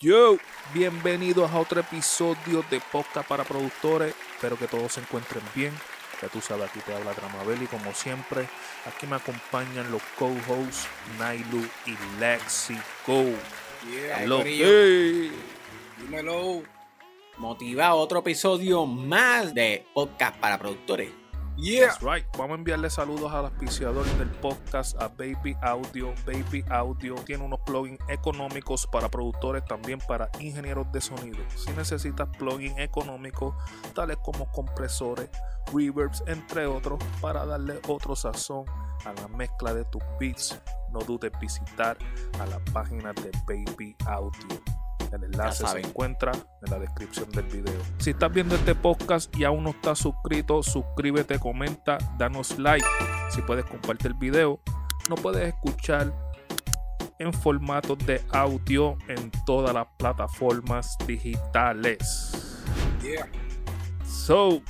Yo, bienvenidos a otro episodio de Podcast para Productores. Espero que todos se encuentren bien. Ya tú sabes, aquí te habla Dramabel y como siempre, aquí me acompañan los co-hosts Nailu y Lexi Go. Yeah, Hello. Hey. Dímelo. Motiva otro episodio más de Podcast para Productores. Yeah. That's right. Vamos a enviarle saludos al auspiciador del podcast, a Baby Audio. Baby Audio tiene unos plugins económicos para productores, también para ingenieros de sonido. Si necesitas plugins económicos, tales como compresores, reverbs, entre otros, para darle otro sazón a la mezcla de tus beats, no dudes visitar a la página de Baby Audio. El enlace se encuentra en la descripción del video. Si estás viendo este podcast y aún no estás suscrito, suscríbete, comenta, danos like. Si puedes compartir el video, no puedes escuchar en formato de audio en todas las plataformas digitales. Yeah. So,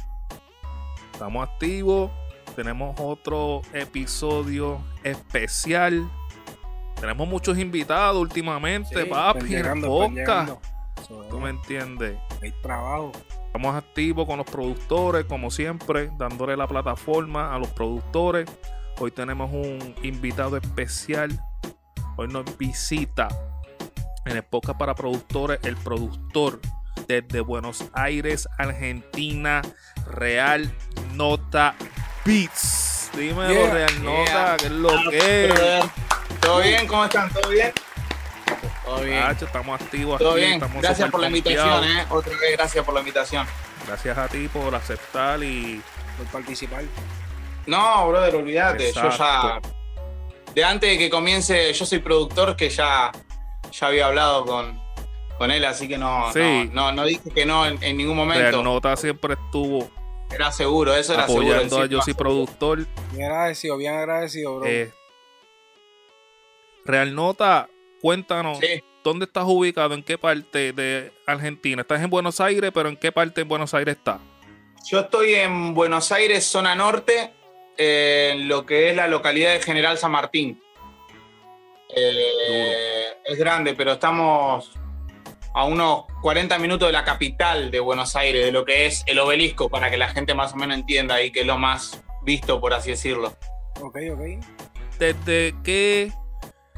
estamos activos. Tenemos otro episodio especial. Tenemos muchos invitados últimamente, Sí, papi, en el podcast. So, ¿Tú me entiendes? Hay trabajo. Estamos activos con los productores, como siempre, dándole la plataforma a los productores. Hoy tenemos un invitado especial. Hoy nos visita en el podcast para productores el productor desde Buenos Aires, Argentina, Real Nota Beats. Dímelo, Yeah, Real yeah. Nota, ¿qué es lo que es? ¿Todo bien? ¿Cómo están? ¿Todo bien? Todo bien. Nacho, estamos activos Todo aquí, bien. estamos Gracias por la invitación, ¿eh? Otra vez, gracias por la invitación. Gracias a ti por aceptar y Por participar. No, brother, olvídate. Yo ya. De antes de que comience, yo soy productor que ya, ya había hablado con, con él, así que no, Sí. no, no, no dije que no en, en ningún momento. Nota siempre estuvo Era seguro, eso era seguro. apoyando a Yo soy productor. Bien agradecido, bien agradecido, bro. Eh, Real Nota, cuéntanos, Sí. ¿dónde estás ubicado? ¿En qué parte de Argentina? ¿Estás en Buenos Aires, pero en qué parte de Buenos Aires estás? Yo estoy en Buenos Aires, zona norte, en lo que es la localidad de General San Martín. Eh, es grande, pero estamos a unos 40 minutos de la capital de Buenos Aires, de lo que es el obelisco, para que la gente más o menos entienda ahí que es lo más visto, por así decirlo. Ok, ok. ¿Desde qué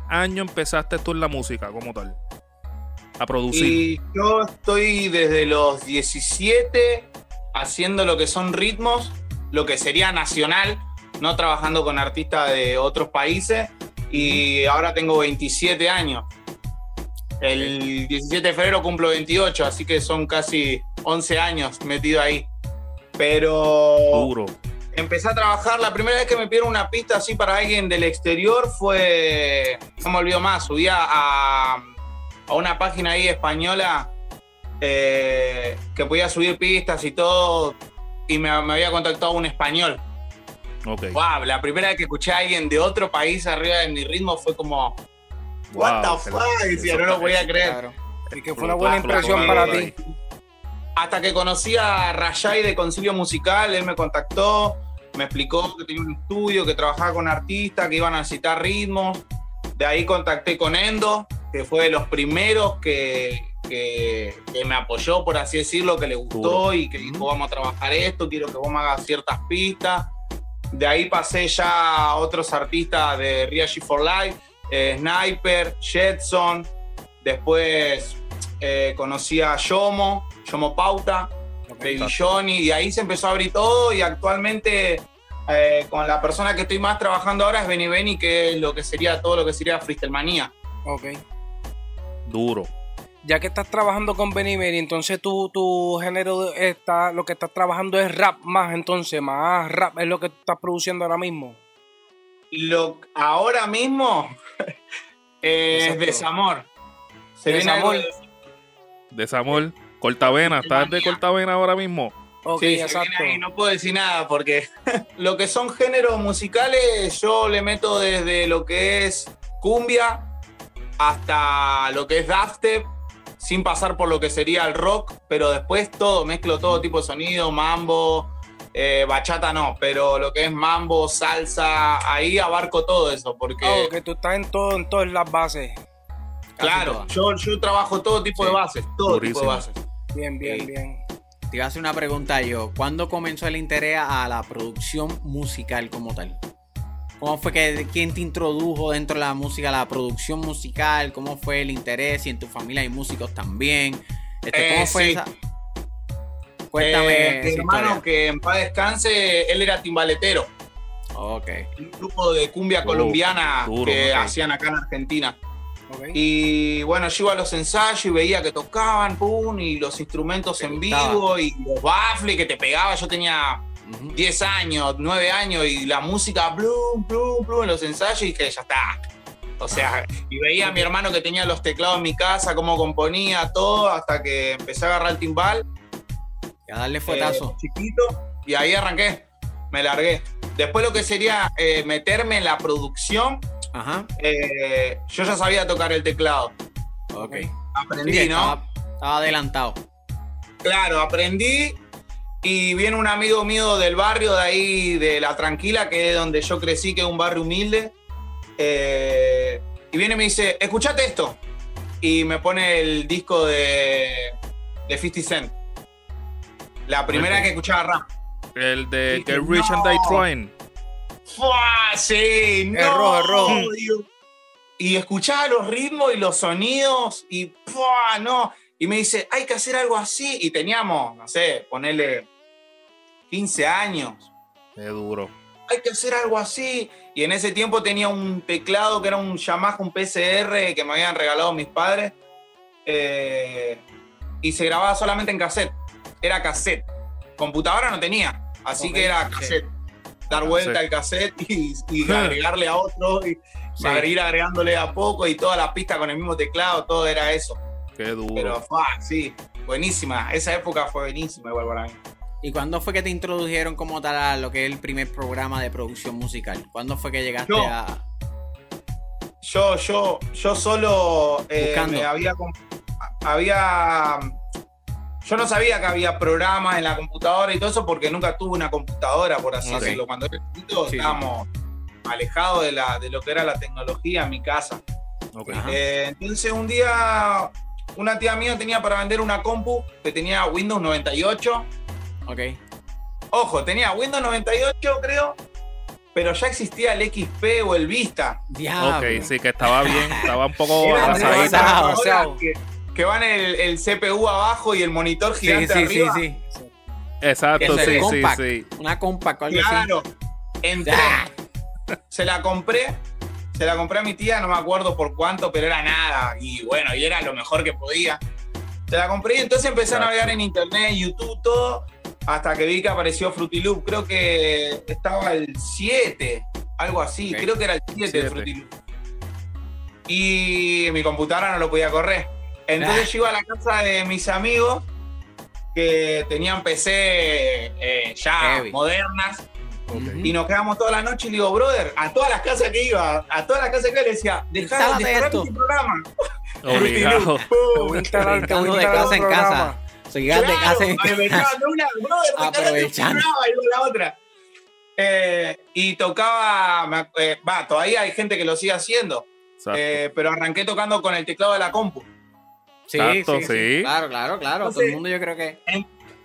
año empezaste tú en la música como tal? A producir. Y yo estoy desde los 17 haciendo lo que son ritmos, lo que sería nacional, no trabajando con artistas de otros países. Y ahora tengo 27 años. El 17 de febrero cumplo 28, así que son casi 11 años metido ahí. Pero Duro. Empecé a trabajar, la primera vez que me pidieron una pista así para alguien del exterior fue, no me olvido más, subía a, a una página ahí española eh, que podía subir pistas y todo, y me, me había contactado un español. Ok. Wow, la primera vez que escuché a alguien de otro país arriba de mi ritmo fue como, what Wow, the que fuck, decía, no lo podía creer. Claro. Y que fue una buena impresión para ti. Hasta que conocí a Rayay de Concilio Musical, él me contactó, me explicó que tenía un estudio, que trabajaba con artistas, que iban a citar ritmos. De ahí contacté con Endo, que fue de los primeros que, que- que me apoyó, por así decirlo, que le gustó y que dijo, vamos a trabajar esto, quiero que vos me hagas ciertas pistas. De ahí pasé ya a otros artistas de G for Life, eh, Sniper, Jetson. Después eh, conocí a Yomo, Yomo Pauta. Baby Johnny, y ahí se empezó a abrir todo. Y actualmente, eh, con la persona que estoy más trabajando ahora es Benny Benny, que es lo que sería todo lo que sería Freestyle Manía. Ok. Duro. Ya que estás trabajando con Benny Mary, entonces tu, tu género está, lo que estás trabajando es rap más, entonces, más rap es lo que estás produciendo ahora mismo. Lo, ahora mismo eh, es Exacto. desamor. Se viene algo Desamor. Cortavena. ¿Estás de. Cortavena ahora mismo? Ok, Sí, exacto. no puedo decir nada porque lo que son géneros musicales yo le meto desde lo que es cumbia hasta lo que es dubstep, sin pasar por lo que sería el rock, pero después todo, mezclo todo tipo de sonido, mambo, eh, bachata no, pero lo que es mambo, salsa, ahí abarco todo eso porque... Oh, que tú estás en todo, en todas las bases. Claro, yo, yo trabajo todo tipo de bases, todo tipo de bases. Bien, bien, bien. Te iba a hacer una pregunta yo. ¿Cuándo comenzó el interés a la producción musical como tal? ¿Cómo fue que quién te introdujo dentro de la música, la producción musical? ¿Cómo fue el interés? Y en tu familia hay músicos también. Este, ¿Cómo Eh, fue sí. esa? Cuéntame. Eh, mi esa hermano, historia. que en paz descanse, él era timbaletero. Ok. Un grupo de cumbia Oh, colombiana duro, que hacían acá en Argentina. Ok. Y bueno, yo iba a los ensayos y veía que tocaban, pum, y los instrumentos Te en gustaba. vivo, y los baffles que te pegaba. Yo tenía Ujú. 10 años, 9 años, y la música, plum, plum, plum, en los ensayos, y dije, ya está. O sea, y veía a mi hermano que tenía los teclados en mi casa, cómo componía, todo, hasta que empecé a agarrar el timbal, Y a darle eh, fuetazo. chiquito, y ahí arranqué, me largué. Después lo que sería eh, meterme en la producción, Ajá. eh, yo ya sabía tocar el teclado. Ok. Aprendí, Sí, ¿no? estaba, estaba adelantado. Claro, aprendí y viene un amigo mío del barrio de ahí, de La Tranquila, que es donde yo crecí, que es un barrio humilde. eh, y viene y me dice, escuchate esto. Y me pone el disco de, de 50 Cent. La primera que escuchaba rap. El de Get Rich and Die. Trying. ¡Fua! Sí, no, rojo, es rojo. Dios. Y escuchaba los ritmos y los sonidos y ¡fua! no. Y me dice, hay que hacer algo así. Y teníamos, no sé, ponerle 15 años. Qué duro. Hay que hacer algo así. Y en ese tiempo tenía un teclado que era un Yamaha, un PCR que me habían regalado mis padres. Eh, y se grababa solamente en cassette. Era cassette. Computadora no tenía. Así que era cassette. Dar vuelta al cassette y, y agregarle a otro. Y Sí. ir agregándole a poco y toda la pista con el mismo teclado. Todo era eso. Qué duro. Pero, fa, sí. Buenísima. Esa época fue buenísima igual para mí. ¿Y cuándo fue que te introdujeron como tal a lo que es el primer programa de producción musical? ¿Cuándo fue que llegaste Yo. a...? Yo, yo, yo solo eh, Buscando. me había, había. Yo no sabía que había programas en la computadora y todo eso porque nunca tuve una computadora, por así decirlo. Cuando era chiquito Sí, estábamos alejados de, la, de lo que era la tecnología en mi casa. Ok. Ajá. Eh, entonces un día una tía mía tenía para vender una compu que tenía Windows 98. Ok. Ojo, tenía Windows 98 creo, pero ya existía el XP o el Vista. Diablo. Ok, sí, que estaba bien, estaba un poco atrasadita. Que, van el, el CPU abajo y el monitor gigante sí, sí, arriba. sí. Exacto, sí, sí, compact. sí. Una compact algo. Claro. Entré, se la compré, se la compré a mi tía, no me acuerdo por cuánto, pero era nada. Y bueno, y era lo mejor que podía. Se la compré y entonces empecé a navegar en internet, YouTube, todo, hasta que vi que apareció Fruity Loop. Creo que estaba el 7, algo así. Creo que era el 7 Siete. de Fruity Loop. Y mi computadora no lo podía correr. Entonces Ah. yo iba a la casa de mis amigos que tenían PC eh, ya Heavy. modernas y nos quedamos toda la noche y le digo, brother, a todas las casas que iba, a todas las casas que iba, le decía, dejá de esto. este programa. Obligado. Brincando de casa en casa. De casa en de una, brother, Aprovechando. y la otra. Eh, y tocaba, eh, va, todavía hay gente que lo sigue haciendo, eh, pero arranqué tocando con el teclado de la compu. Sí, Exacto, sí, sí, sí. Claro, claro, claro. Todo el mundo yo creo que.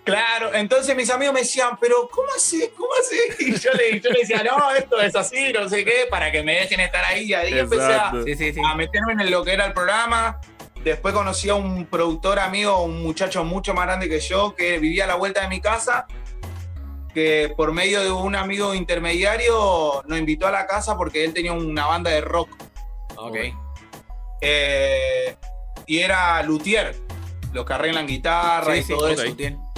Claro, entonces mis amigos me decían, pero ¿cómo así? ¿Cómo así? Y yo le, yo le decía, no, esto es así, no sé qué, para que me dejen estar ahí. Y ahí empecé a, Exacto. Sí, sí, sí. a meterme en lo que era el programa. Después conocí a un productor amigo, un muchacho mucho más grande que yo, que vivía a la vuelta de mi casa, que por medio de un amigo intermediario nos invitó a la casa porque él tenía una banda de rock. Ok. eh, y era luthier, los que arreglan guitarra Sí, y sí, todo ok. eso.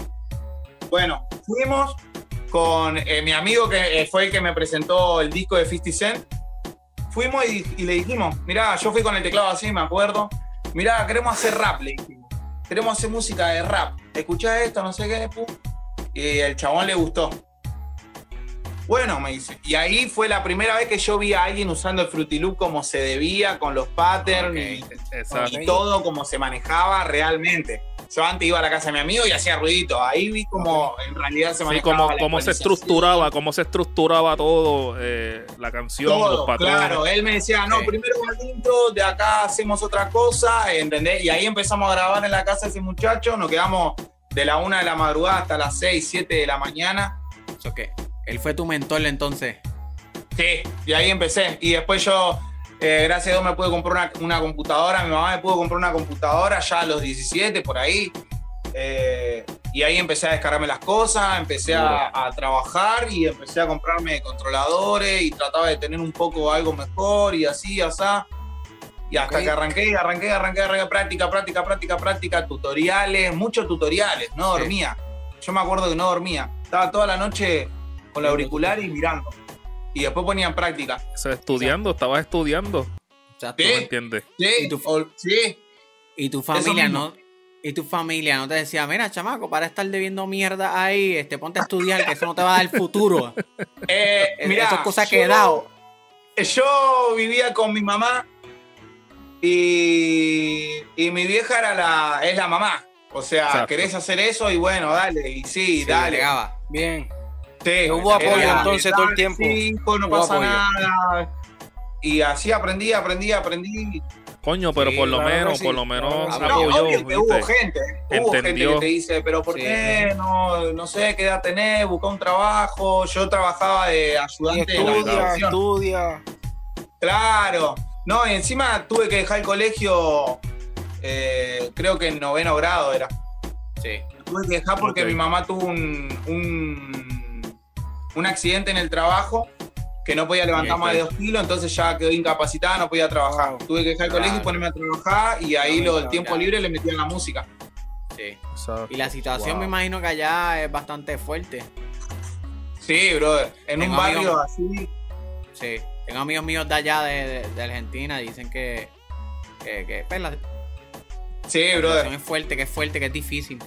Bueno, fuimos con eh, mi amigo que eh, fue el que me presentó el disco de 50 Cent. Fuimos y, y le dijimos, mirá, yo fui con el teclado así, me acuerdo. Mirá, queremos hacer rap, le dijimos. Queremos hacer música de rap. Escuchá esto, no sé qué, pum. Y el chabón le gustó. Bueno, me dice. Y ahí fue la primera vez que yo vi a alguien usando el Fruity Loop como se debía, con los patterns Ok. y, Exacto. y todo como se manejaba realmente. Yo antes iba a la casa de mi amigo y hacía ruidito. Ahí vi como en realidad se Sí, manejaba cómo, la cómo se estructuraba, cómo se estructuraba todo, eh, la canción, los Todo, patrones. claro. Él me decía, no, Sí. primero va el intro, de acá hacemos otra cosa, ¿entendés? Y ahí empezamos a grabar en la casa de ese muchacho, nos quedamos de la una de la madrugada hasta las 6, 7 de la mañana. Que él fue tu mentor entonces. Sí, y ahí empecé. Y después yo, eh, gracias a Dios, me pude comprar una, una computadora. Mi mamá me pudo comprar una computadora ya a los 17, por ahí. Eh, y ahí empecé a descargarme las cosas, empecé a, a trabajar y empecé a comprarme controladores y trataba de tener un poco algo mejor y así, así. Y hasta que arranqué, arranqué, arranqué, arranqué, práctica, práctica, práctica, práctica, tutoriales, muchos tutoriales, no Sí. dormía. Yo me acuerdo que no dormía. Estaba toda la noche con la auricular y mirando. Y después ponía en práctica. O sea, estudiando, estabas estudiando, Exacto. Sí. ¿me entiendes? Sí, ¿Y tu- o- sí. Y tu familia no. Y tu familia no te decía, mira, chamaco, para estar debiendo mierda ahí, este, ponte a estudiar, que eso no te va a dar futuro. Eh, Es- mirá, Eso es cosa yo- que he dado. Yo vivía con mi mamá y, y mi vieja era la, es la mamá. O sea, Exacto. querés hacer eso y bueno, dale. Y sí, Sí, dale. llegaba. Bien. Sí, Hubo apoyo entonces todo el tiempo. no Hubo pasa apoyo. nada. Y así aprendí, aprendí, aprendí. Coño, pero Sí, por lo claro menos, sí, por lo menos. No, apoyó, obvio que hubo gente, hubo gente que te dice, pero ¿por Sí. qué no, no sé qué edad tenés? Busca un trabajo. Yo trabajaba de ayudante de la estudia, estudia. Claro. No, y encima tuve que dejar el colegio, eh, creo que en noveno grado era. Sí. Tuve que dejar porque mi mamá tuvo un, un, un accidente en el trabajo que no podía levantar más de dos kilos, entonces ya quedó incapacitada, no podía trabajar. Tuve que dejar el colegio y ponerme a trabajar y ahí lo, el tiempo libre le metía en la música. Sí. Y la situación Wow. me imagino que allá es bastante fuerte. Sí, brother. En Tengo un barrio amigos- así. Sí. Tengo amigos míos de allá de, de- de Argentina, dicen que, que, que, pues, la, la Sí, situación brother. es fuerte, que es fuerte, que es difícil.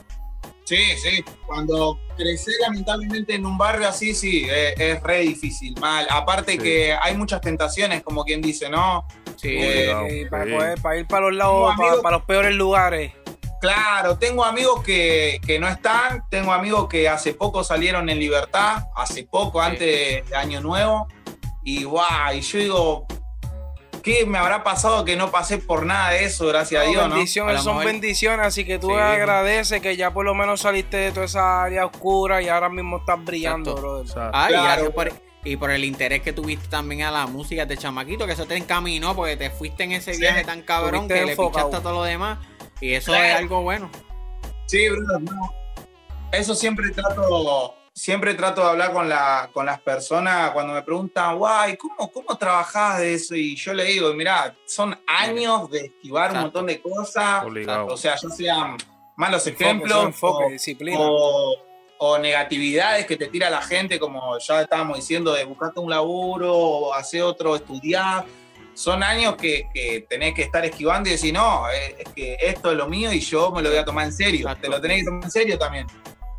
Sí, sí. Cuando creces lamentablemente en un barrio así, sí, es, es re difícil, mal. Aparte Sí. que hay muchas tentaciones, como quien dice, ¿no? Sí. Eh, Y para, sí. poder- para ir para los lados, para, amigos- para los peores lugares. Claro, tengo amigos que, que no están, tengo amigos que hace poco salieron en libertad, hace poco, Sí. antes de, de Año Nuevo, y guau, y yo digo, ¿qué me habrá pasado que no pasé por nada de eso, gracias a Dios, ¿no? bendiciones A son bendiciones, así que tú Sí. agradeces que ya por lo menos saliste de toda esa área oscura y ahora mismo estás brillando, Exacto. brother. Exacto. Ah, y Claro. gracias por, y por el interés que tuviste también a la música de chamaquito, que eso te encaminó porque te fuiste en ese Sí, viaje tan cabrón que le pichaste a todo lo demás. Y eso Claro. es algo bueno. Sí, brother, no. Eso siempre trato, siempre trato de hablar con, la, con las personas cuando me preguntan, guay, ¿cómo, ¿cómo trabajás de eso? Y yo le digo, mirá, son años de esquivar un montón de cosas, Obligado. o sea, ya sean malos Enfoque, ejemplos enfoque, o- disciplina. o, o negatividades que te tira la gente, como ya estábamos diciendo, de buscarte un laburo, o hacer otro, estudiar. Son años que, que tenés que estar esquivando y decir, no, es, es que esto es lo mío y yo me lo voy a tomar en serio. Exacto. Te lo tenés que tomar en serio también.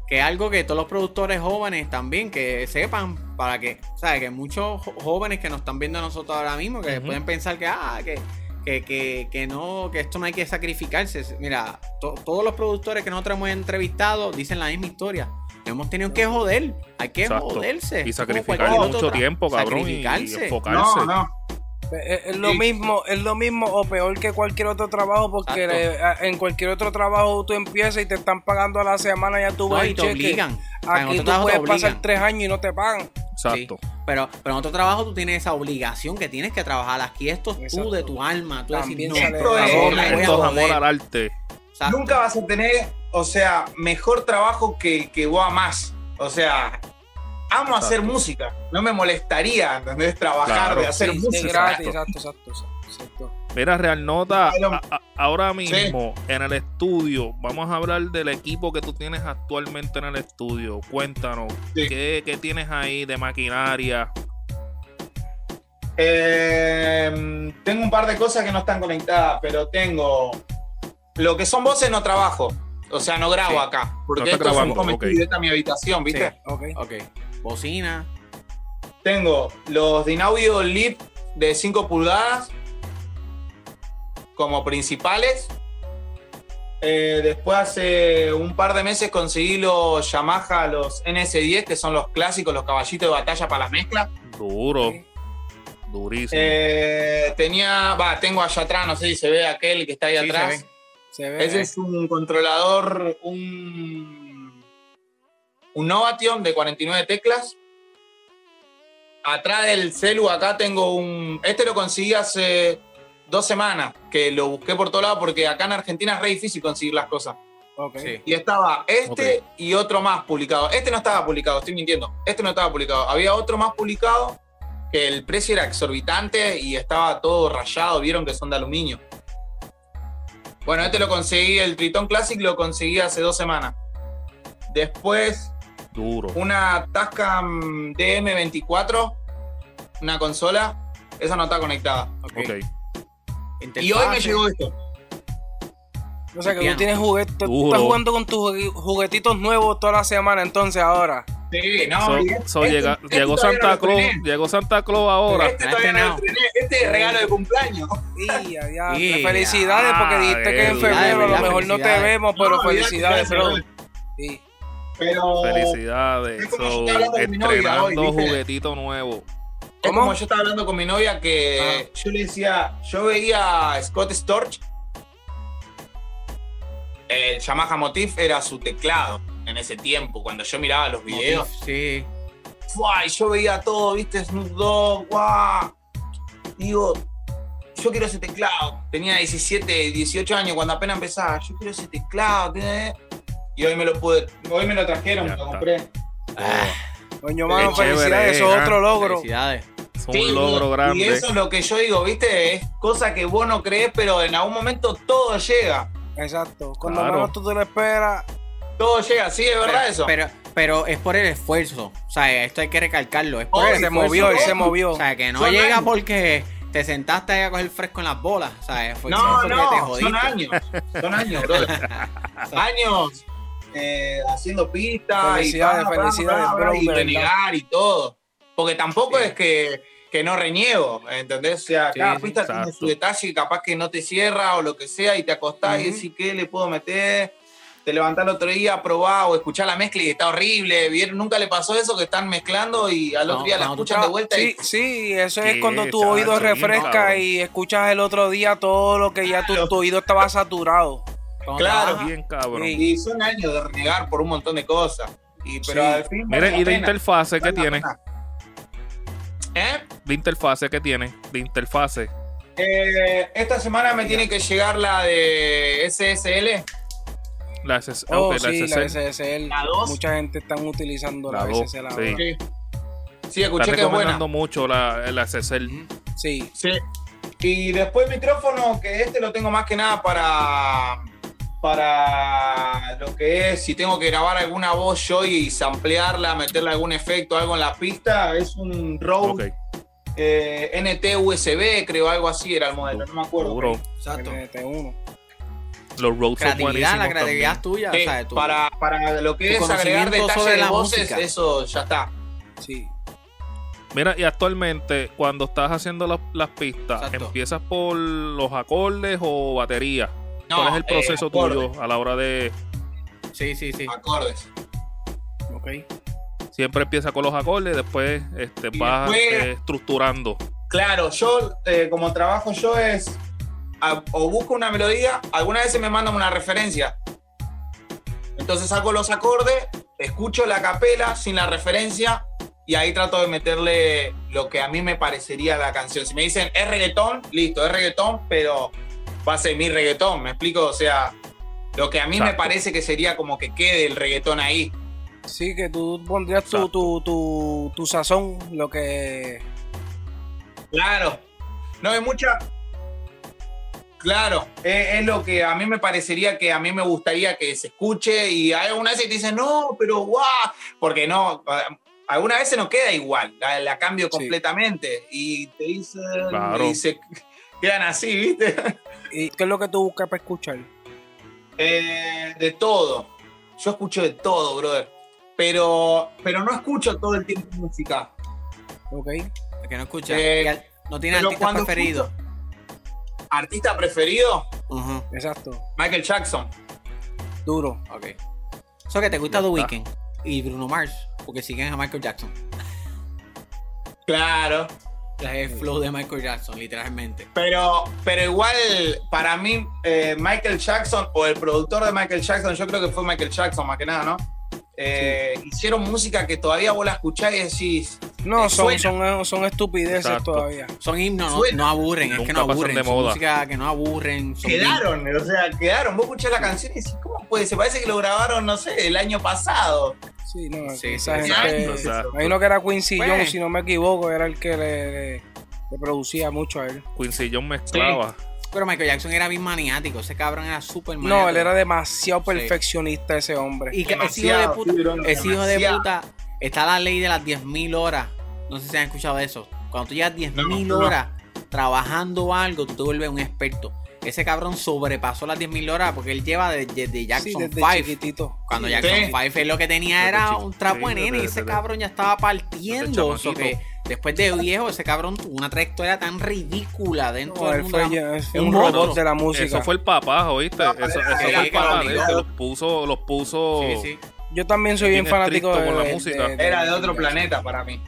Que es algo que todos los productores jóvenes también, que sepan, para que, ¿sabes? Que muchos jóvenes que nos están viendo a nosotros ahora mismo, que pueden pensar que, ah, que, que, que, que no, que esto no hay que sacrificarse. Mira, to- todos los productores que nosotros hemos entrevistado dicen la misma historia. Hemos tenido que joder, hay que Exacto. joderse. Y sacrificar mucho tiempo, cabrón, y, enfocarse. No, no. Es, es lo mismo, es lo mismo o peor que cualquier otro trabajo, porque le- en cualquier otro trabajo tú empiezas y te están pagando a la semana, ya tú No, ves y el te cheque. obligan. Aquí tú puedes pasar tres años y no te pagan. Exacto. Sí, pero, pero en otro trabajo tú tienes esa obligación que tienes que trabajar. Aquí esto es tú de tu alma. Tú También decir, no, Esto es- amor al arte. Exacto. Nunca vas a tener, o sea, mejor trabajo que el que vos amás. O sea, amo Exacto. hacer música. No me molestaría, ¿entendés? Trabajar Claro. de hacer Sí, música. gratis, exacto. exacto, exacto, exacto. Mira, Real Nota, Pero- a- a- ahora mismo en el estudio, vamos a hablar del equipo que tú tienes actualmente en el estudio. Cuéntanos, Sí. ¿qué, qué tienes ahí de maquinaria? Eh, tengo un par de cosas que no están conectadas, pero tengo. Lo que son voces no trabajo. O sea, no grabo Sí. acá. Porque No está esto es un grabando, home ok. studio, esta es mi habitación, ¿viste? Sí. Ok. Ok. Bocina. Tengo los Dinaudio Lip de 5 pulgadas como principales. Eh, después hace un par de meses conseguí los Yamaha, los NS10, que son los clásicos, los caballitos de batalla para las mezclas. Duro. Sí. Durísimo. Eh, tenía, va, tengo allá atrás, no sé si se ve aquel que está ahí Sí, se atrás. ve. Se ve. Ese es un controlador, un, un Novation de 49 teclas. Atrás del celu acá tengo un... Este lo conseguí hace dos semanas, que lo busqué por todo lado porque acá en Argentina es re difícil conseguir las cosas. Ok. Sí. Y estaba este y otro más publicado. Este no estaba publicado, estoy mintiendo. Este no estaba publicado. Había otro más publicado que el precio era exorbitante y estaba todo rayado. Vieron que son de aluminio. Bueno, este lo conseguí, el Triton Classic lo conseguí hace dos semanas. Después, Duro. una Tascam DM24, una consola. Esa no está conectada. Ok. Ok. Y hoy me llegó esto. O sea que tú tienes juguetes, tú estás jugando con tus jugue- juguetitos nuevos toda la semana entonces ahora. Sí, no, So- y so este- llega- este llegó no Santa Claus. Llegó Santa Claus ahora. Este Ah, todavía no estrené. Este es regalo de cumpleaños. Y, ya, ya, Y, felicidades porque ah, dijiste que en febrero a lo mejor no te vemos, pero felicidades, bro. Sí. Pero Felicidades. Es como yo So, estaba hablando con mi novia estrenando hoy, ¿viste? juguetito nuevo. es como yo estaba hablando con mi novia que yo le decía, yo veía a Scott Storch, el Yamaha Motif era su teclado en ese tiempo, cuando yo miraba los videos. Sí. ¡fua! y yo veía todo, viste, Snoop Dogg, ¡guau! Digo, yo quiero ese teclado. Tenía 17, 18 años cuando apenas empezaba. Yo quiero ese teclado. ¿tiene? Y hoy me lo pude, hoy me lo trajeron, Ya me lo compré. Ah, Coño, mano, felicidades, eso es otro logro. Felicidades. Es un Sí, logro y grande. eso es lo que yo digo, ¿viste? Es cosa que vos no crees, pero en algún momento todo llega. Exacto. Cuando Claro. menos tú te lo esperas, Todo llega, sí, es verdad eso. Pero, pero es por el esfuerzo. O sea, esto hay que recalcarlo. Es por Oh, el se esfuerzo. movió, él se movió. O sea, que no Son llega años. porque te sentaste ahí a coger fresco en las bolas. O sea, fue no, te no, jodiste. son años. Son años, brother. años eh, haciendo pistas y, Felicidades, y y todo. Porque tampoco Sí. es que, que no reniego, ¿entendés? O sea, Sí, cada pista tiene su detalle y capaz que no te cierra o lo que sea y te acostás y Ujú. decís, ¿qué le puedo meter? Te levantás el otro día, probás o escuchás la mezcla y está horrible. ¿Vieron? Nunca le pasó eso que están mezclando y al otro No, día la escuchan de vuelta Sí, y sí, eso es cuando tu oído refresca y escuchas el otro día todo lo que ya tu, tu oído estaba saturado. Cuando Claro. Bien cabrón. Y son años de renegar por un montón de cosas. Y, pero Sí. al fin. vale Mire, la ¿y de pena. interfase la tiene? pena. ¿Eh? De interfase qué tiene? De interfase. Eh, esta semana me tiene que llegar la de SSL. La SS. Oh, ok, la sí, la SSL. SSL. La dos. Mucha gente está utilizando la, La dos, SSL. sí. ahora. Sí. Sí, Está escuché que es buena. mucho la, la SSL. Sí. Sí. Y después micrófono, que este lo tengo más que nada para para lo que es, si tengo que grabar alguna voz yo y samplearla, meterle algún efecto, algo en la pista, es un Rode Ok. eh, NT USB, creo, algo así era el modelo, no me acuerdo. Duro. Exacto. NT1. Los son Creatividad, buenísimos la creatividad también. tuya. Sí, o sea, tú- para, para lo que tu es agregar detalles de la voces, música. eso ya está. Sí. Mira, y actualmente, cuando estás haciendo las, las pistas, Exacto. ¿empiezas por los acordes o batería? No, ¿Cuál es el eh, proceso acordes, tuyo a la hora de... Sí, sí, sí. Acordes. Ok. Siempre empieza con los acordes, después este, Y vas después- eh, estructurando. Claro, yo, eh, como trabajo yo es, a- o busco una melodía, algunas veces me mandan una referencia. Entonces saco los acordes, escucho la capela sin la referencia y ahí trato de meterle lo que a mí me parecería la canción. Si me dicen es reggaetón, listo, es reggaetón, pero va a ser mi reggaetón, ¿me explico? O sea, lo que a mí me parece que sería como que quede el reggaetón ahí. Sí, que tú pondrías tu, tu, tu, tu sazón, lo que... Claro. No hay mucha. Claro, es, es lo que a mí me parecería que a mí me gustaría que se escuche y hay algunas veces que te dicen, no, pero guau, porque no, algunas veces no queda igual, la, la cambio Sí. completamente y te dicen, Claro. y se quedan así, ¿viste? ¿Y qué es lo que tú buscas para escuchar? Eh, de todo. Yo escucho de todo, brother. Pero, pero no escucho todo el tiempo música. Ok. El que no escucha. Eh, no tiene artista preferido. Artista preferido, Ujú. Exacto. Michael Jackson. Duro. Ok. Eso que te gusta The. Weeknd y Bruno Mars, porque siguen a Michael Jackson. Claro. El flow de Michael Jackson, literalmente. Pero, pero igual, para mí, eh, Michael Jackson o el productor de Michael Jackson, yo creo que fue Michael Jackson más que nada, ¿no? Eh, Hicieron música que todavía vos la escuchás y decís. No, eh, son, suena. son, son estupideces Exacto. todavía. Son himnos, no, aburren, es que no aburren. de Son moda. música que no aburren. Quedaron, o sea, quedaron. Vos escuchás la canción y decís, ¿cómo puede ser? Parece que lo grabaron, no sé, el año pasado. Sí, no, Sí, esa sí, uno que era Quincy Pues. Jones, si no me equivoco, era el que le, le- le producía mucho a él. Quincy Jones mezclaba. Pero Michael Jackson era bien maniático. Ese cabrón era súper No, maniático. él era demasiado Sí. perfeccionista ese hombre. Y que ese hijo de puta. sí, ese hijo de puta. Está la ley de las 10.000 horas. No sé si han escuchado eso. Cuando tú llevas 10.000 No, no. horas trabajando algo, tú te vuelves un experto. Ese cabrón sobrepasó las 10.000 horas porque él lleva desde desde Sí, Jackson desde 5. chiquitito. Cuando Sí. Jackson Sí. 5 él lo que tenía Desde era un trapo de sí, nene y ese cabrón ya estaba partiendo. desde So que después de viejo, ese cabrón tuvo una trayectoria tan ridícula dentro No, del mundo. fue, la- ya- fue un robot de la música. Eso fue el papá, ¿oíste? No, eso eso fue el papá de que los puso, los puso. Sí, sí. Yo también soy bien, Bien fanático de, con la de- música. de- Era de de- otro planeta para mí.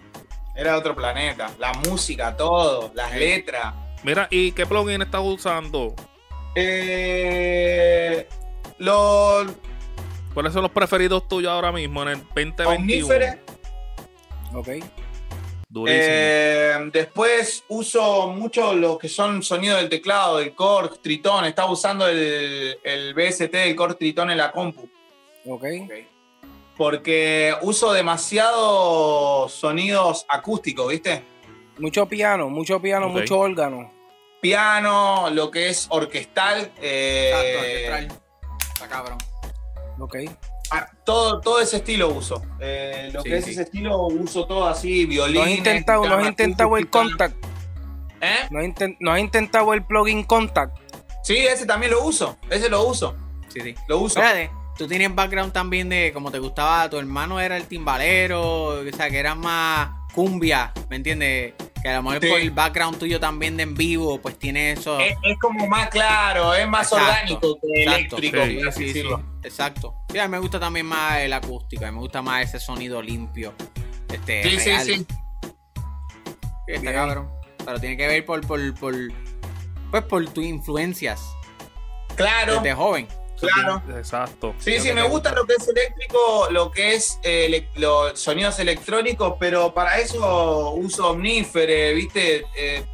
Era de otro planeta. La música, todo, las letras. Mira, ¿y qué plugin estás usando? Eh, los ¿Cuáles son los preferidos tuyos ahora mismo en el 2021? omníferes. Ok. Durísimo. Eh, después uso mucho lo que son sonidos del teclado, del Korg, Tritón. Estaba usando el, el BST del Korg Tritón en la compu. Ok. Porque uso demasiados sonidos acústicos, ¿viste? Mucho piano, mucho piano, mucho órgano. Piano, lo que es orquestal. eh, Exacto, orquestral. Está cabrón. Ok. Ah, todo, todo ese estilo uso. Eh, lo Sí, que es sí. ese estilo uso todo así, violín. ¿No has intentado, no has intentado el contact? ¿Eh? ¿No has, inten- no has intentado el plugin contact? Sí, ese también lo uso. Ese lo uso. Sí, sí. Lo uso. Espérate, tú tienes background también de como te gustaba, tu hermano era el timbalero, o sea, que era más cumbia, ¿me entiendes? Que a lo mejor Sí. por el background tuyo también de en vivo, pues tiene eso. Es, es como más claro, es más Exacto, orgánico que exacto. eléctrico, Sí, por así Sí, sí, decirlo. exacto. Sí, a mí me gusta también más el acústico, a mí me gusta más ese sonido limpio. Este, Sí, sí, real. sí. Sí, está cabrón. Pero tiene que ver por, por, por, pues por tus influencias Claro, desde joven. Claro. Exacto. Sí, sí, me gusta lo que es eléctrico, lo que es eh, los sonidos electrónicos, pero para eso uso Omnífere, ¿viste? Eh,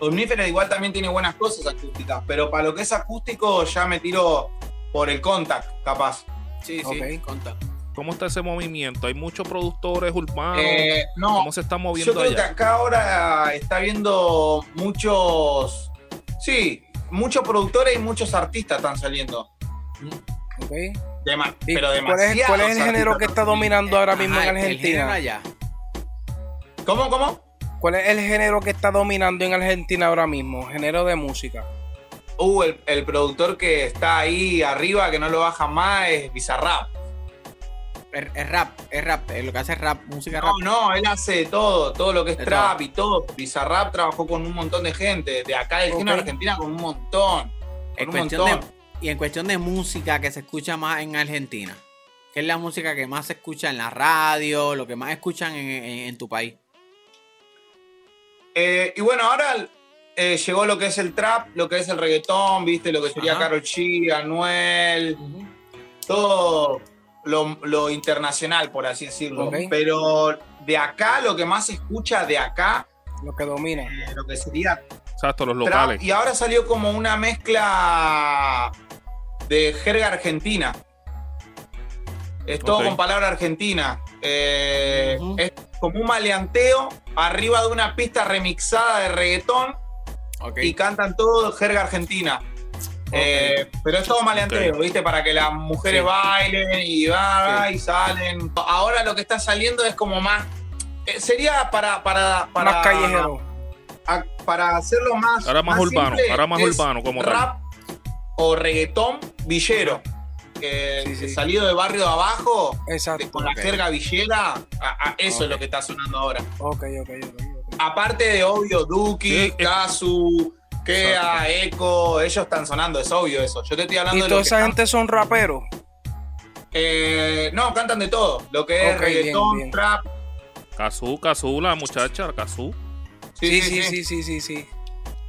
Omnífere igual también tiene buenas cosas acústicas, pero para lo que es acústico ya me tiro por el contact, capaz. Sí, sí, Ok. conta. ¿Cómo está ese movimiento? ¿Hay muchos productores urbanos? Eh, no, ¿Cómo se está Yo moviendo creo que acá ahora está viendo muchos, sí, muchos productores y muchos artistas están saliendo. Ok. Dema- ¿Y pero cuál, es, cuál es el género que está dominando ahora mismo Ajá, en el Argentina? allá. ¿Cómo, cómo? ¿Cuál es el género que está dominando en Argentina ahora mismo? Género de música. Uh, el, el productor que está ahí arriba, que no lo baja más, es Bizarrap. Es, es rap, es rap, es lo que hace es rap, música No, rap. no, él hace de todo, todo lo que es De trap todo. y todo. Bizarrap trabajó con un montón de gente, de acá del Ok. género Argentina con un montón. Con un cuestión de, montón. Y en cuestión de música que se escucha más en Argentina, ¿qué es la música que más se escucha en la radio, lo que más escuchan en, en- en tu país? Eh, y bueno, ahora eh, llegó lo que es el trap, lo que es el reggaetón, viste, lo que sería Ajá. Karol G, Anuel, todo lo, lo internacional, por así decirlo. Pero de acá, lo que más se escucha de acá, Lo que domina. eh, lo que sería Exacto, los trap, locales. y ahora salió como una mezcla de jerga argentina. Es todo con palabra argentina. Eh. Es como un maleanteo arriba de una pista remixada de reggaetón y cantan todo jerga argentina. Eh, pero es todo maleanteo. ¿viste? Para que las mujeres Sí. bailen y va Sí. y salen. Ahora lo que está saliendo es como más. eh, sería para. para, para Más callejero. a- para hacerlo más. Ahora más urbano, simple, ahora más urbano como tal. O reggaetón villero. Que, Sí, salido de barrio de abajo, Exacto. de- con la jerga villera, a- a- eso es lo que está sonando ahora. Ok, ok, ok. ok. Aparte de obvio, Duki, Sí, Kazu, Kea, Echo, ellos están sonando, es obvio eso. Yo te estoy hablando Y de toda lo que esa están- gente son raperos. Eh, no, cantan de todo. Lo que es reggaetón, bien, bien. trap. Kazú, Kazú, la muchacha, Kazú. Sí, sí, sí, sí, sí, sí.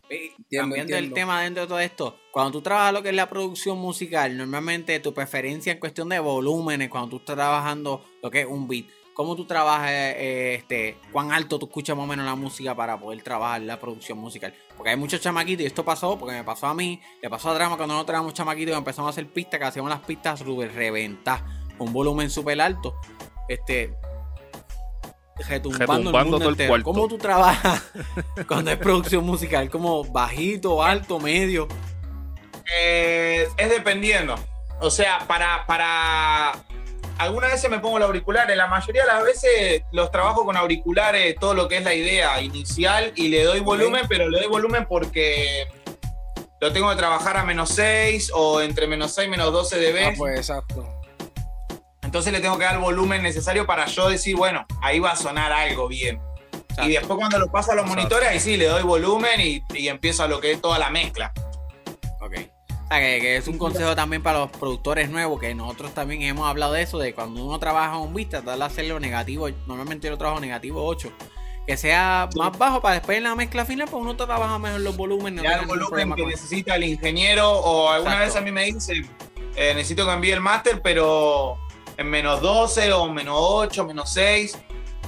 Entiendo, Cambiando el entiendo. tema dentro de todo esto, cuando tú trabajas lo que es la producción musical, normalmente tu preferencia en cuestión de volúmenes, cuando tú estás trabajando lo que es un beat, ¿cómo tú trabajas, eh, este, cuán alto tú escuchas más o menos la música para poder trabajar la producción musical? Porque hay muchos chamaquitos, y esto pasó porque me pasó a mí, le pasó a Drama cuando nosotros éramos chamaquitos y empezamos a hacer pistas, que hacíamos las pistas súper reventadas, con un volumen súper alto, este, retumbando, Retumbando el mundo todo el entero. cuarto. ¿Cómo tú trabajas cuando es producción musical? ¿Como bajito, alto, medio? Eh, es dependiendo. O sea, para, para. Algunas veces me pongo el auricular, la mayoría de las veces los trabajo con auriculares, todo lo que es la idea inicial, y le doy volumen, pero le doy volumen porque lo tengo que trabajar a menos 6 o entre menos 6 y menos 12 dB. Ah, pues exacto. Entonces le tengo que dar el volumen necesario para yo decir, bueno, ahí va a sonar algo bien. Exacto. Y después cuando lo paso a los Exacto. monitores, ahí sí le doy volumen y, y empiezo a lo que es toda la mezcla. Ok. Que, que es un consejo también para los productores nuevos, que nosotros también hemos hablado de eso, de cuando uno trabaja un beat, tratar de hacerlo negativo, normalmente yo trabajo negativo 8, que sea más bajo para después en la mezcla final, pues uno trabaja mejor los volúmenes. Le no el volumen que necesita el ingeniero o alguna Exacto. vez a mí me dice, eh, necesito que envíe el máster, pero en menos 12 o menos 8, menos 6,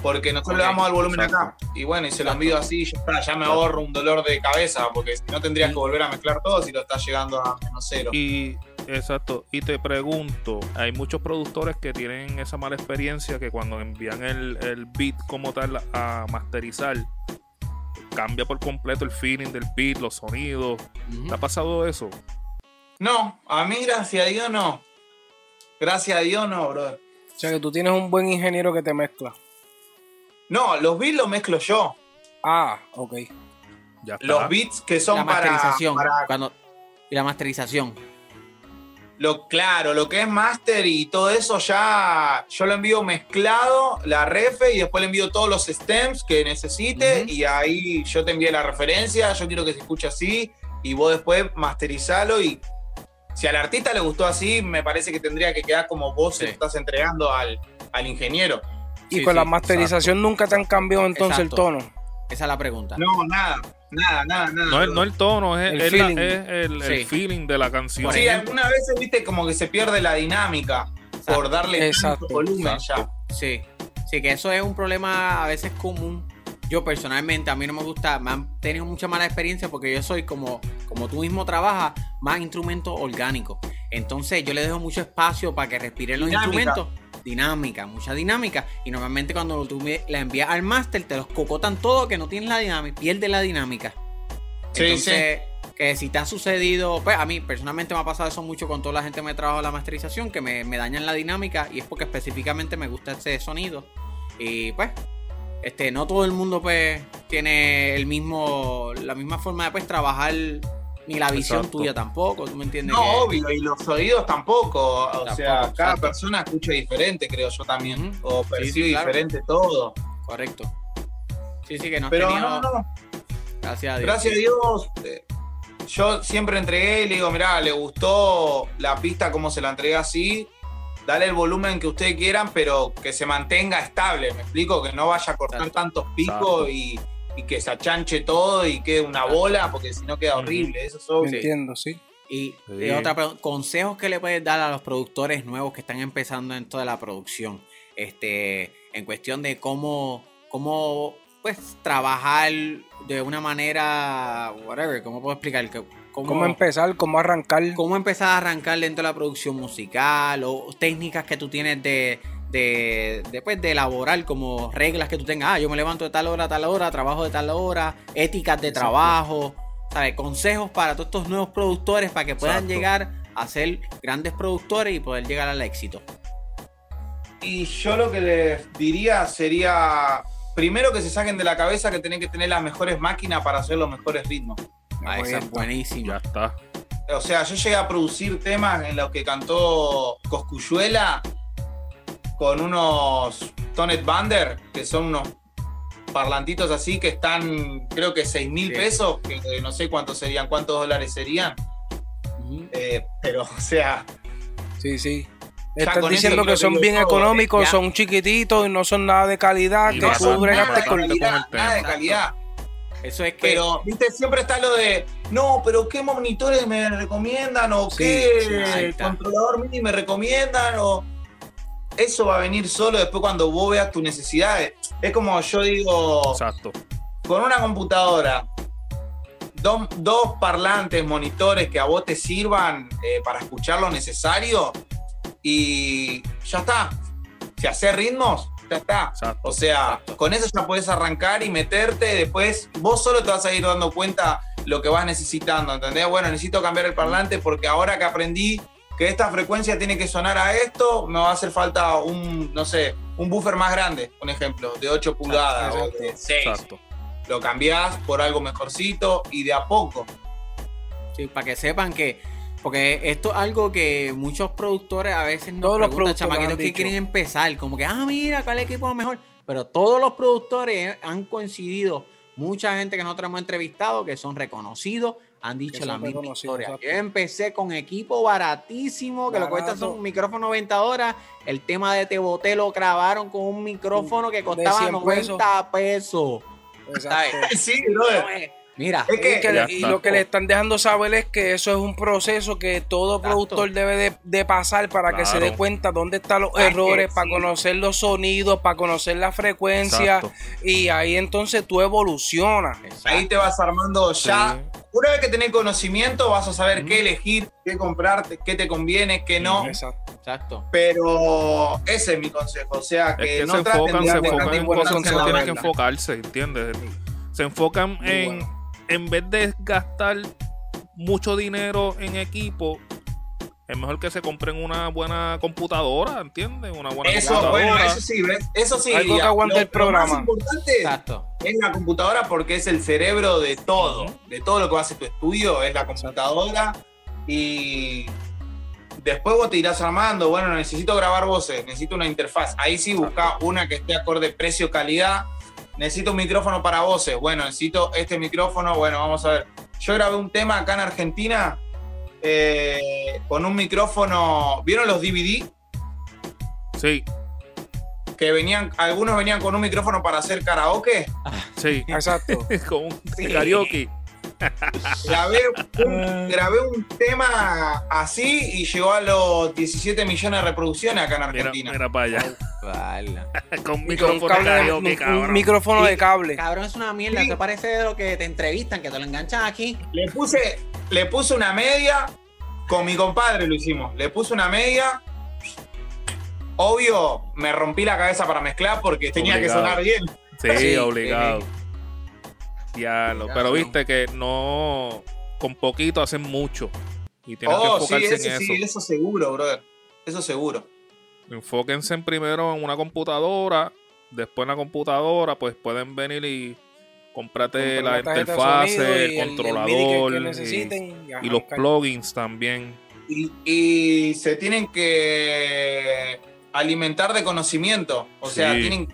porque nosotros le damos el volumen exacto. acá. Y bueno, y se lo envío así, ya, está, ya me ahorro un dolor de cabeza, porque si no tendrías que volver a mezclar todo si lo estás llegando a menos 0. Y exacto, y te pregunto, hay muchos productores que tienen esa mala experiencia que cuando envían el, el beat como tal a masterizar, cambia por completo el feeling del beat, los sonidos. ¿Te ha pasado eso? No, a mí gracias a Dios no. Gracias a Dios no, brother. O sea que tú tienes un buen ingeniero que te mezcla. No, los beats los mezclo yo. Ah, ok. Ya está. Los beats que son la para, masterización. para Cuando, y la masterización. Lo claro, lo que es master y todo eso ya yo lo envío mezclado, la refe y después le envío todos los stems que necesite y ahí yo te envío la referencia, yo quiero que se escuche así y vos después masterizalo y si al artista le gustó así, me parece que tendría que quedar como vos se lo estás entregando al, al ingeniero. Y Sí, con sí, la masterización nunca te han cambiado entonces Exacto. el tono. Esa es la pregunta. No, nada, nada, nada, nada. No, el tono, es El es la- feeling. es el, feeling de la canción. Sí, algunas veces, viste, como que se pierde la dinámica por darle Exacto, tanto volumen exacto. ya. Sí, sí, que eso es un problema a veces común. Yo personalmente, a mí no me gusta, me han tenido mucha mala experiencia porque yo soy como, como tú mismo trabajas, más instrumentos orgánicos. Entonces yo le dejo mucho espacio para que respiren los Dinámica. instrumentos. Dinámica, mucha dinámica. Y normalmente cuando tú la envías al máster, te los cocotan todo, que no tienen la dinámica, pierde la dinámica. Sí, Entonces, que si te ha sucedido, pues a mí personalmente me ha pasado eso mucho con toda la gente que me trabaja la masterización, que me, me dañan la dinámica y es porque específicamente me gusta ese sonido. Y pues, este, no todo el mundo pues tiene el mismo, la misma forma de pues trabajar, ni la visión Exacto. tuya tampoco, ¿tú me entiendes? No, Que- obvio, y los oídos tampoco. O Tampoco, sea, cada exacto. persona escucha diferente, creo yo también. O percibe sí, claro. diferente todo. Correcto. Sí, sí, que no Pero tenido- no, no, Gracias a Dios. gracias a Dios. eh, Yo siempre entregué y le digo, mirá, le gustó la pista como se la entregué así. Dale el volumen que ustedes quieran, pero que se mantenga estable. Me explico, que no vaya a cortar Exacto. tantos picos Exacto. y, y que se achanche todo y quede una bola, porque si no queda horrible. Eso es obvio. entiendo, sí. Y, Sí. y otra pregunta, consejos que le puedes dar a los productores nuevos que están empezando en toda la producción, este, en cuestión de cómo, cómo, pues, trabajar de una manera, whatever, cómo puedo explicar, que- cómo, ¿Cómo empezar? ¿Cómo arrancar? cómo empezar a arrancar dentro de la producción musical o técnicas que tú tienes de, de, de, pues, de elaborar como reglas que tú tengas. Ah, yo me levanto de tal hora a tal hora, trabajo de tal hora, éticas de Exacto. trabajo, ¿sabes? Consejos para todos estos nuevos productores para que puedan Exacto. llegar a ser grandes productores y poder llegar al éxito. Y yo lo que les diría sería, primero que se saquen de la cabeza que tienen que tener las mejores máquinas para hacer los mejores ritmos. Ah, esa es buenísima. Ya está. O sea, yo llegué a producir temas en los que cantó Coscuyuela con unos Tonet Bander, que son unos parlantitos así que están, creo que 6 mil Sí. pesos, que no sé cuántos serían, cuántos dólares serían, eh, pero o sea, Sí, sí. Eso diciendo que son bien económicos, Ya. son chiquititos y no son nada de calidad, Y que vas tú a- bregaste Nada de con... con el calidad, nada de calidad. Eso es que. Pero, viste, siempre está lo de, no, pero ¿qué monitores me recomiendan? ¿O Sí, qué sí, controlador MIDI me recomiendan? O eso va a venir solo después cuando vos veas tus necesidades. Es como yo digo, Exacto. con una computadora, dos, dos parlantes, monitores que a vos te sirvan eh, para escuchar lo necesario y ya está. Si haces ritmos, ya está. Exacto. O sea, Exacto. con eso ya puedes arrancar y meterte. Después vos solo te vas a ir dando cuenta lo que vas necesitando. ¿Entendés? Bueno, necesito cambiar el parlante porque ahora que aprendí que esta frecuencia tiene que sonar a esto, me va a hacer falta un, no sé, un buffer más grande, un ejemplo, de 8 pulgadas o de 6. Exacto. Lo cambiás por algo mejorcito y de a poco. Sí, para que sepan que. Porque esto es algo que muchos productores a veces nos Todos los preguntan, productores chamaquitos han que quieren empezar. Como que, ah, mira, ¿cuál equipo es mejor? Pero todos los productores han coincidido. Mucha gente que nosotros hemos entrevistado que son reconocidos han dicho la misma historia. exacto. Yo empecé con equipo baratísimo, que lo que cuesta Barato. son un micrófono 90 horas. El tema de Te Boté lo grabaron con un micrófono que costaba 100 90 pesos. Exacto. Sí, brother. Mira, Es que- Y, que lo que le están dejando saber es que eso es un proceso que todo Exacto. productor debe de, de pasar para que se dé cuenta dónde están los Ah, errores, para sí. conocer los sonidos, para conocer la frecuencia Exacto. y ahí entonces tú evolucionas. Ahí te vas armando ya. Sí. Una vez que tenés conocimiento, vas a saber qué elegir, qué comprarte, qué te conviene, qué no. Exacto. Exacto. Pero ese es mi consejo. O sea, Es que no se traten enfocan, de se enfocan en cosas que no tienen que enfocarse, ¿entiendes? Se enfocan Muy en, bueno. En vez de gastar mucho dinero en equipo, es mejor que se compren una buena computadora, ¿entiendes? Una buena Eso, computadora. bueno, eso sí. Eso sí. Algo que aguante Lo- el Lo programa. más importante Exacto. es la computadora porque es el cerebro de todo. De todo lo que hace tu estudio, es la computadora. Y después vos te irás armando. Bueno, necesito grabar voces, necesito una interfaz. Ahí sí busca una que esté acorde precio-calidad. Necesito un micrófono para voces. Bueno, necesito este micrófono. Bueno, vamos a ver. Yo grabé un tema acá en Argentina eh, con un micrófono. ¿Vieron los DVD? Sí, Que venían, algunos venían con un micrófono para hacer karaoke. sí. Exacto. Con un Sí. karaoke. Grabé un, grabé un tema así y llegó a los 17 millones de reproducciones acá en Argentina. mira para allá. Vale. Con micrófono cable de- karaoke, un- micrófono de cable. Cabrón, es una mierda. Sí. Se parece de lo que te entrevistan, que te lo enganchan aquí. Le puse, le puse una media, con mi compadre lo hicimos. Le puse una media. Obvio, me rompí la cabeza para mezclar porque tenía Obligado. que sonar bien. Sí, Sí, obligado. Diablo. Pero viste que no. Con poquito hacen mucho. Y tienen que Oh, sí, enfocarse eso en sí, eso. eso seguro, brother. Eso seguro. Enfóquense en primero en una computadora. Después en la computadora, pues pueden venir y comprarte Comprar la sonido el, controlador MIDI que- que y- los plugins también. Y, y se tienen que alimentar de conocimiento. O sea, Sí. tienen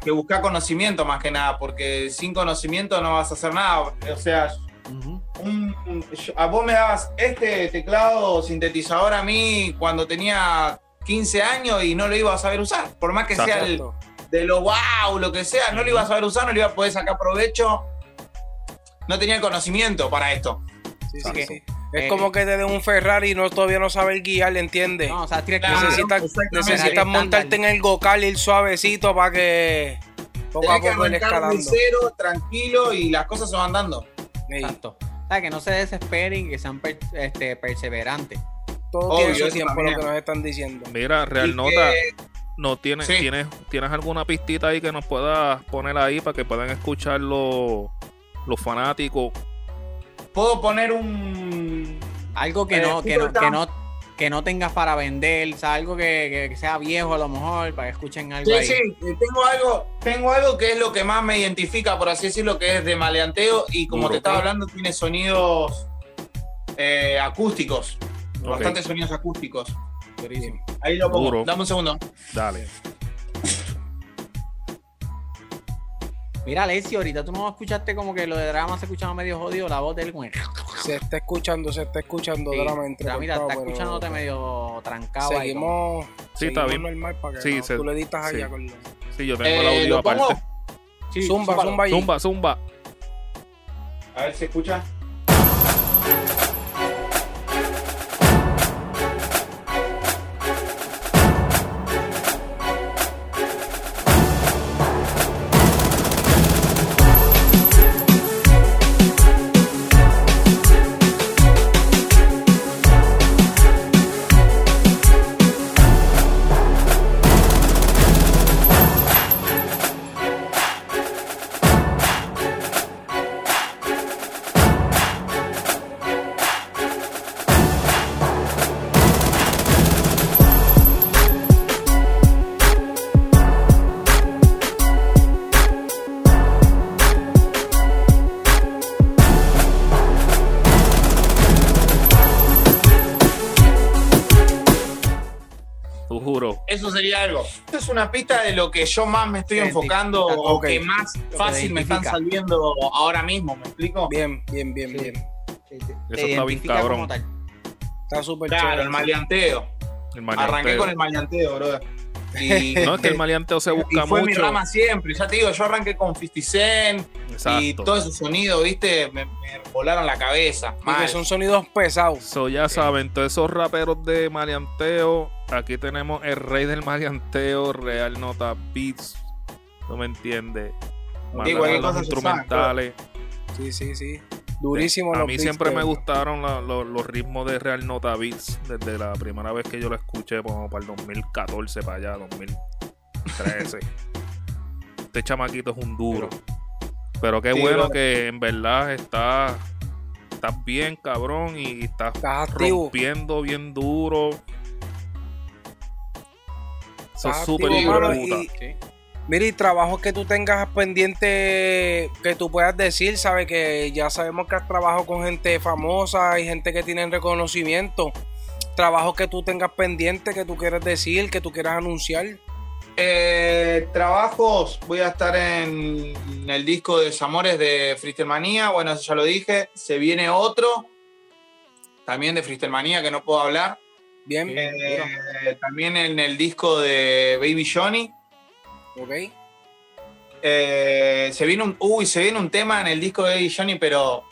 que buscar conocimiento más que nada, porque sin conocimiento no vas a hacer nada. O sea, un- un- yo- a vos me dabas este teclado sintetizador a mí cuando tenía 15 años y no lo iba a saber usar. Por más que sea el, de lo wow, lo que sea, no lo iba a saber usar, no le iba a poder sacar provecho. No tenía el conocimiento para esto. Sí, sí, Exacto. Es Eh, como que te den un Ferrari y no todavía no saber guiar, ¿entiendes? No, o sea, tienes que Claro. necesitas necesitas montarte en el gocal y ir suavecito para que poco a poco ir arrancar de escalando. cero, tranquilo, y las cosas se van dando. Exacto. O sea, que no se desesperen y que sean per- este, perseverantes. todo Obvio, tiene su tiempo, lo que nos están diciendo. Mira, Real Y Nota, que- no tienes, Sí. tienes, tienes alguna pistita ahí que nos puedas poner ahí para que puedan escuchar los, los fanáticos. Puedo poner un. Algo que Eh, no, que no, que no, que no tengas para vender, o sea, algo que, que- que sea viejo a lo mejor, para que escuchen algo Sí, ahí. sí, eh, tengo algo, tengo algo que es lo que más me identifica, por así decirlo, que es de maleanteo y como Duro. te estaba hablando, tiene sonidos eh, acústicos, Ok. bastantes sonidos acústicos. Ahí lo pongo. Duro. Dame un segundo. Dale. Mira, Alessio, ahorita tú no escuchaste como que lo de drama se escuchaba medio jodido, la voz del güey. Se está escuchando, se está escuchando Sí. drama entre mira, está pero- escuchándote medio trancado ahí. Seguimos, Sí, está bien. normal para que Sí, no- se- tú le editas allá sí. con los- Sí, yo tengo el Eh, audio ¿lo aparte. Zumba, zumba ahí. Zumba, zumba. A ver si escucha. Una pista de lo que yo más me estoy Identifica, enfocando o que más fácil me están saliendo ahora mismo, ¿me explico? Bien, bien, bien, Sí. bien. Sí, sí. Eso está bien cabrón. Está súper Claro, chévere. el maleanteo. El maleanteo. Arranqué con el maleanteo, brother. Y, No, es que el maleanteo se y busca fue mi mucho. rama siempre. Ya te digo, yo arranqué con 50 Cent y todo ese sonido, ¿viste? Me, me volaron la cabeza. Y Mal. son sonidos pesados. So, ya saben, todos esos raperos de maleanteo. Aquí tenemos el rey del maleanteo, Real Nota Beats. No me entiende. Sí, cualquier los cosa se instrumentales. Sí, sí, sí. Durísimo. A los mí siempre me gustaron la- lo- los ritmos de Real Nota Beats desde la primera vez que yo lo escuché, como para el 2014 para allá, 2013. este chamaquito es un duro. Pero qué Sí, bueno bro. que en verdad está estás bien cabrón y estás Estás activo. rompiendo bien duro. Eso es súper hijo de puta. y-. Mira, y trabajos que tú tengas pendiente que tú puedas decir, sabes que ya sabemos que has trabajado con gente famosa y gente que tiene reconocimiento. Trabajos que tú tengas pendiente, que tú quieras decir, que tú quieras anunciar. Eh, trabajos, voy a estar en, el disco de Amores de Freestyle Manía, bueno, eso ya lo dije. Se viene otro, también de Freestyle Manía, que no puedo hablar. Bien, Eh, también en el disco de Baby Johnny. Ok. Eh, se viene un, uy, se viene un tema en el disco de Johnny, pero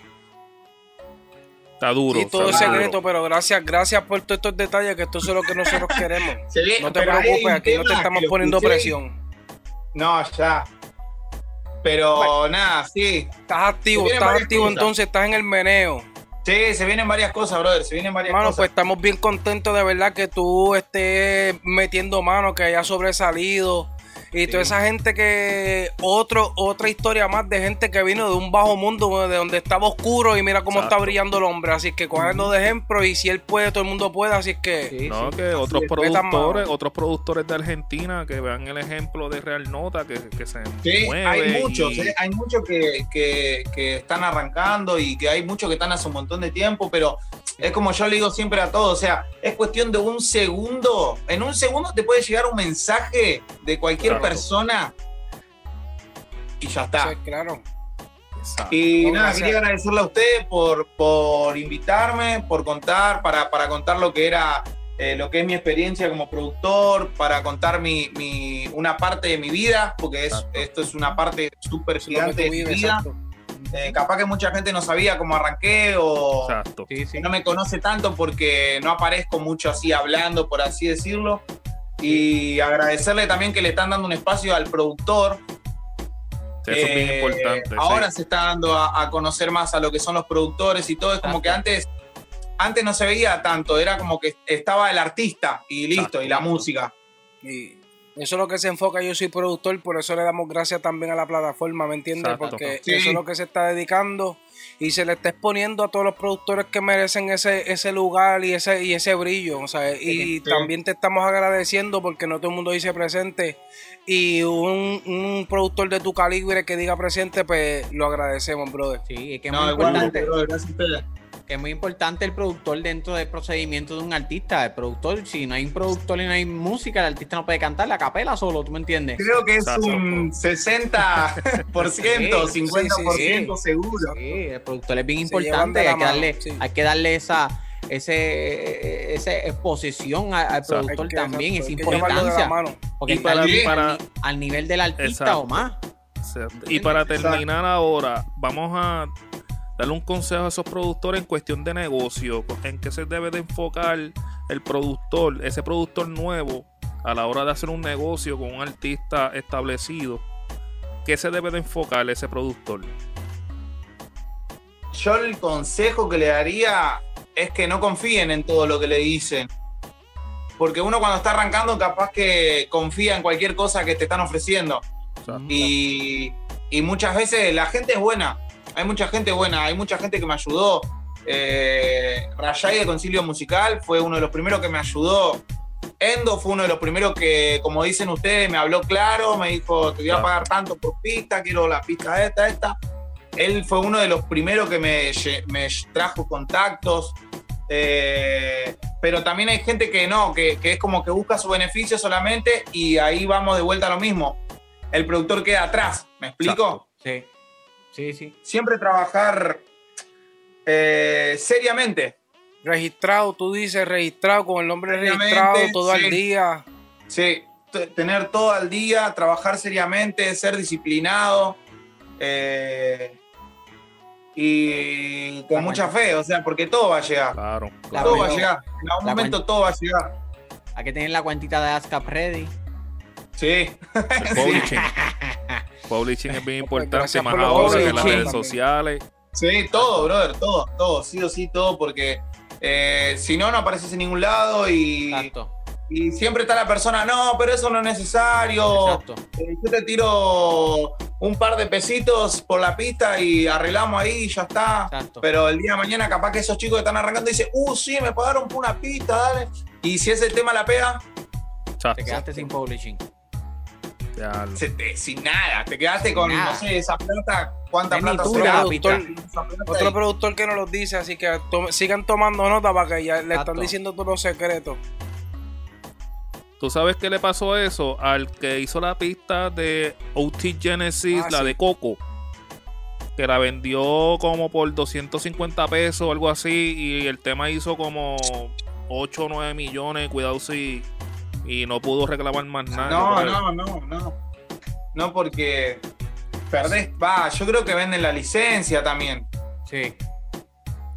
Está duro. Y todo es secreto, pero gracias, gracias por todos estos detalles, que esto es lo que nosotros queremos. se viene- No te preocupes, aquí no te estamos poniendo escuché presión. No, ya. Pero nada, sí. Estás activo, estás activo, cosas. entonces estás en el meneo. Sí, se vienen varias cosas, brother. Se vienen varias Mano, cosas. pues estamos bien contentos de verdad que tú estés metiendo mano, que hayas sobresalido. Y toda esa gente que. Otro, otra historia más de gente que vino de un bajo mundo, de donde estaba oscuro y mira cómo está brillando el hombre. Así que cogerlo de ejemplo y si él puede, todo el mundo puede. Así que. Sí, No, sí. que otros es, vete a productores, otros productores de Argentina que vean el ejemplo de Real Nota, que, que se Sí, mueve. hay muchos, y- eh, hay muchos que, que- que están arrancando y que hay muchos que están hace un montón de tiempo, pero es como yo le digo siempre a todos, o sea, es cuestión de un segundo, en un segundo te puede llegar un mensaje de cualquier Claro. persona y ya está. Sí, claro. Exacto. Y nada, quería agradecerle a ustedes por, por invitarme, por contar, para, para contar lo que era, eh, lo que es mi experiencia como productor, para contar mi, mi- una parte de mi vida, porque es, esto es una parte súper gigante de mi vida. exacto. Eh, capaz que mucha gente no sabía cómo arranqué o Exacto. Sí, sí. que no me conoce tanto porque no aparezco mucho así hablando, por así decirlo. Y agradecerle también que le están dando un espacio al productor, Sí, eso es bien eh, importante. sí. Ahora se está dando a, a conocer más a lo que son los productores y todo. Es como que antes, antes no se veía tanto, era como que estaba el artista y listo, Exacto. y la música. Y eso es lo que se enfoca. Yo soy productor, por eso le damos gracias también a la plataforma, ¿me entiendes? Exacto. Porque Sí. eso es lo que se está dedicando y se le está exponiendo a todos los productores que merecen ese, ese lugar y ese, y ese brillo. O sea, y Sí. también te estamos agradeciendo porque no todo el mundo dice presente. Y un, un productor de tu calibre que diga presente, pues lo agradecemos, brother. Sí, es que es No, muy importante. brother, gracias a es muy importante el productor dentro del procedimiento de un artista. El productor, si no hay un productor y no hay música, el artista no puede cantar la capela solo, ¿tú me entiendes? Creo que es un 60%, Sí, 50% sí, sí. seguro. Sí, el productor es bien importante. Hay que darle, sí. hay que darle esa, ese, esa exposición a- al productor que- también, la importancia. Porque está para- al, nivel- para- al nivel del artista Exacto. o más. Exacto. Y para terminar ahora, vamos a darle un consejo a esos productores en cuestión de negocio, en qué se debe de enfocar el productor, ese productor nuevo, a la hora de hacer un negocio con un artista establecido. ¿Qué se debe de enfocar ese productor? Yo el consejo que le daría es que no confíen en todo lo que le dicen. Porque uno cuando está arrancando capaz que confía en cualquier cosa que te están ofreciendo. Y, y muchas veces la gente es buena. Hay mucha gente buena, hay mucha gente que me ayudó. Eh, Rayay de Concilio Musical fue uno de los primeros que me ayudó. Endo fue uno de los primeros que, como dicen ustedes, me habló claro, me dijo, te voy a pagar tanto por pista, quiero la pista esta, esta. Él fue uno de los primeros que me, me trajo contactos. Eh, pero también hay gente que no, que, que es como que busca su beneficio solamente y ahí vamos de vuelta a lo mismo. El productor queda atrás, ¿me explico? Sí, sí, sí. Siempre trabajar eh, seriamente. Registrado, tú dices registrado, con el nombre registrado, todo sí. al día. Sí, t- tener todo al día, trabajar seriamente, ser disciplinado eh, y con mucha fe, o sea, porque todo va a llegar. Claro. La todo va a llegar. En algún la momento todo va a llegar. Hay que tener la cuentita de ASCAP ready. Sí. El publishing. Es bien Pues, importante, más ahora que en las redes sociales. Sí, todo, brother, todo, todo, sí o sí, todo, porque eh, si no, no apareces en ningún lado y, Exacto, y siempre está la persona, no, pero eso no es necesario. exacto. Eh, yo te tiro un par de pesitos por la pista y arreglamos ahí y ya está. Exacto. Pero el día de mañana, capaz que esos chicos que están arrancando dicen, uh, sí, me pagaron por una pista, dale. Y si ese tema la pega, Chato. Te quedaste sin publishing. Ya lo- se te- sin nada. Te quedaste Sin con, nada. no sé, esa plata, cuánta plata la productor, otro productor que nos lo dice, así que sigan tomando nota para que ya le Exacto. están diciendo todos los secretos. ¿Tú sabes qué le pasó a eso? Al que hizo la pista de OT Genesis, Ah, la sí. de Coco. Que la vendió como por 250 pesos o algo así. Y el tema hizo como 8 o 9 millones. Cuidado si. Y no pudo reclamar más nada. No, no, no, no. No porque perdés, va, yo creo que venden la licencia también. Sí.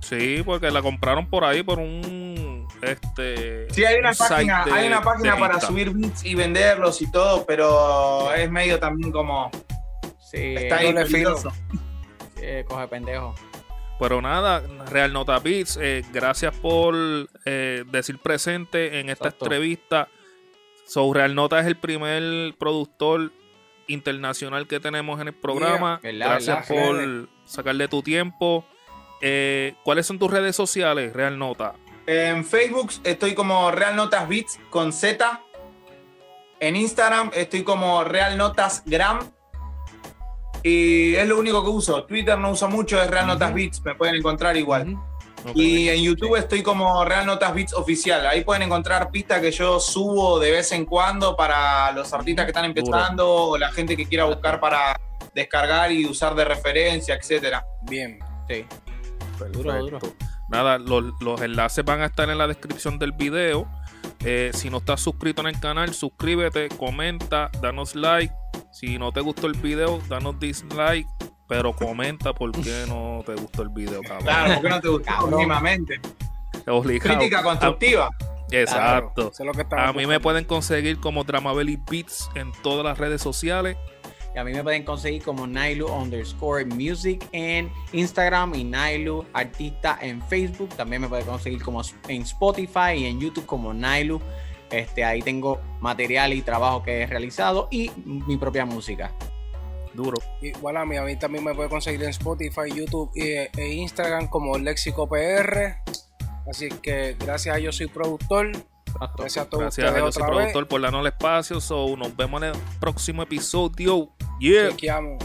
Sí, porque la compraron por ahí por un. Este. Sí, hay una de- página, hay una página para subir beats y venderlos y todo, pero es medio también como Sí. está ahí eh, coge pendejo. Pero nada, Real Nota Beats, eh, gracias por eh, decir presente en esta Exacto. entrevista. So, Real Nota es el primer productor internacional que tenemos en el programa. Yeah. Verdad, gracias verdad. por sacarle tu tiempo. Eh, ¿Cuáles son tus redes sociales, Real Nota? En Facebook estoy como Real Notas Beats con Z. En Instagram estoy como Real Notas Gram. Y es lo único que uso. Twitter no uso mucho, es Real Notas. Beats, me pueden encontrar igual. Y en YouTube estoy como Real Notas Beats Oficial. Ahí pueden encontrar pistas que yo subo de vez en cuando para los artistas que están empezando o la gente que quiera buscar para descargar y usar de referencia, etcétera. Bien. Sí. Perfecto. Duro, duro. Nada, los, los enlaces van a estar en la descripción del video. Eh, si no estás suscrito en el canal, suscríbete, comenta, danos like. Si no te gustó el video, danos dislike. Pero comenta por qué no te gustó el video, cabrón. Claro, porque no te gustó. Obligado. Crítica constructiva. Exacto. Lo que A mí me pueden conseguir como Dramabelly Beats en todas las redes sociales. Y a mí me pueden conseguir como Nailu underscore music en Instagram y Nailu artista en Facebook. También me pueden conseguir como en Spotify y en YouTube como Nailu. Este, ahí tengo material y trabajo que he realizado y mi propia música. Duro. Igual a mí, a mí también me puede conseguir en Spotify, YouTube e, e Instagram como Léxico PR. Así que gracias a yo soy productor. Gracias a todos Gracias a ustedes Dios, soy otra productor por darnos el espacio. So, nos vemos en el próximo episodio. Yeah. Chequeamos.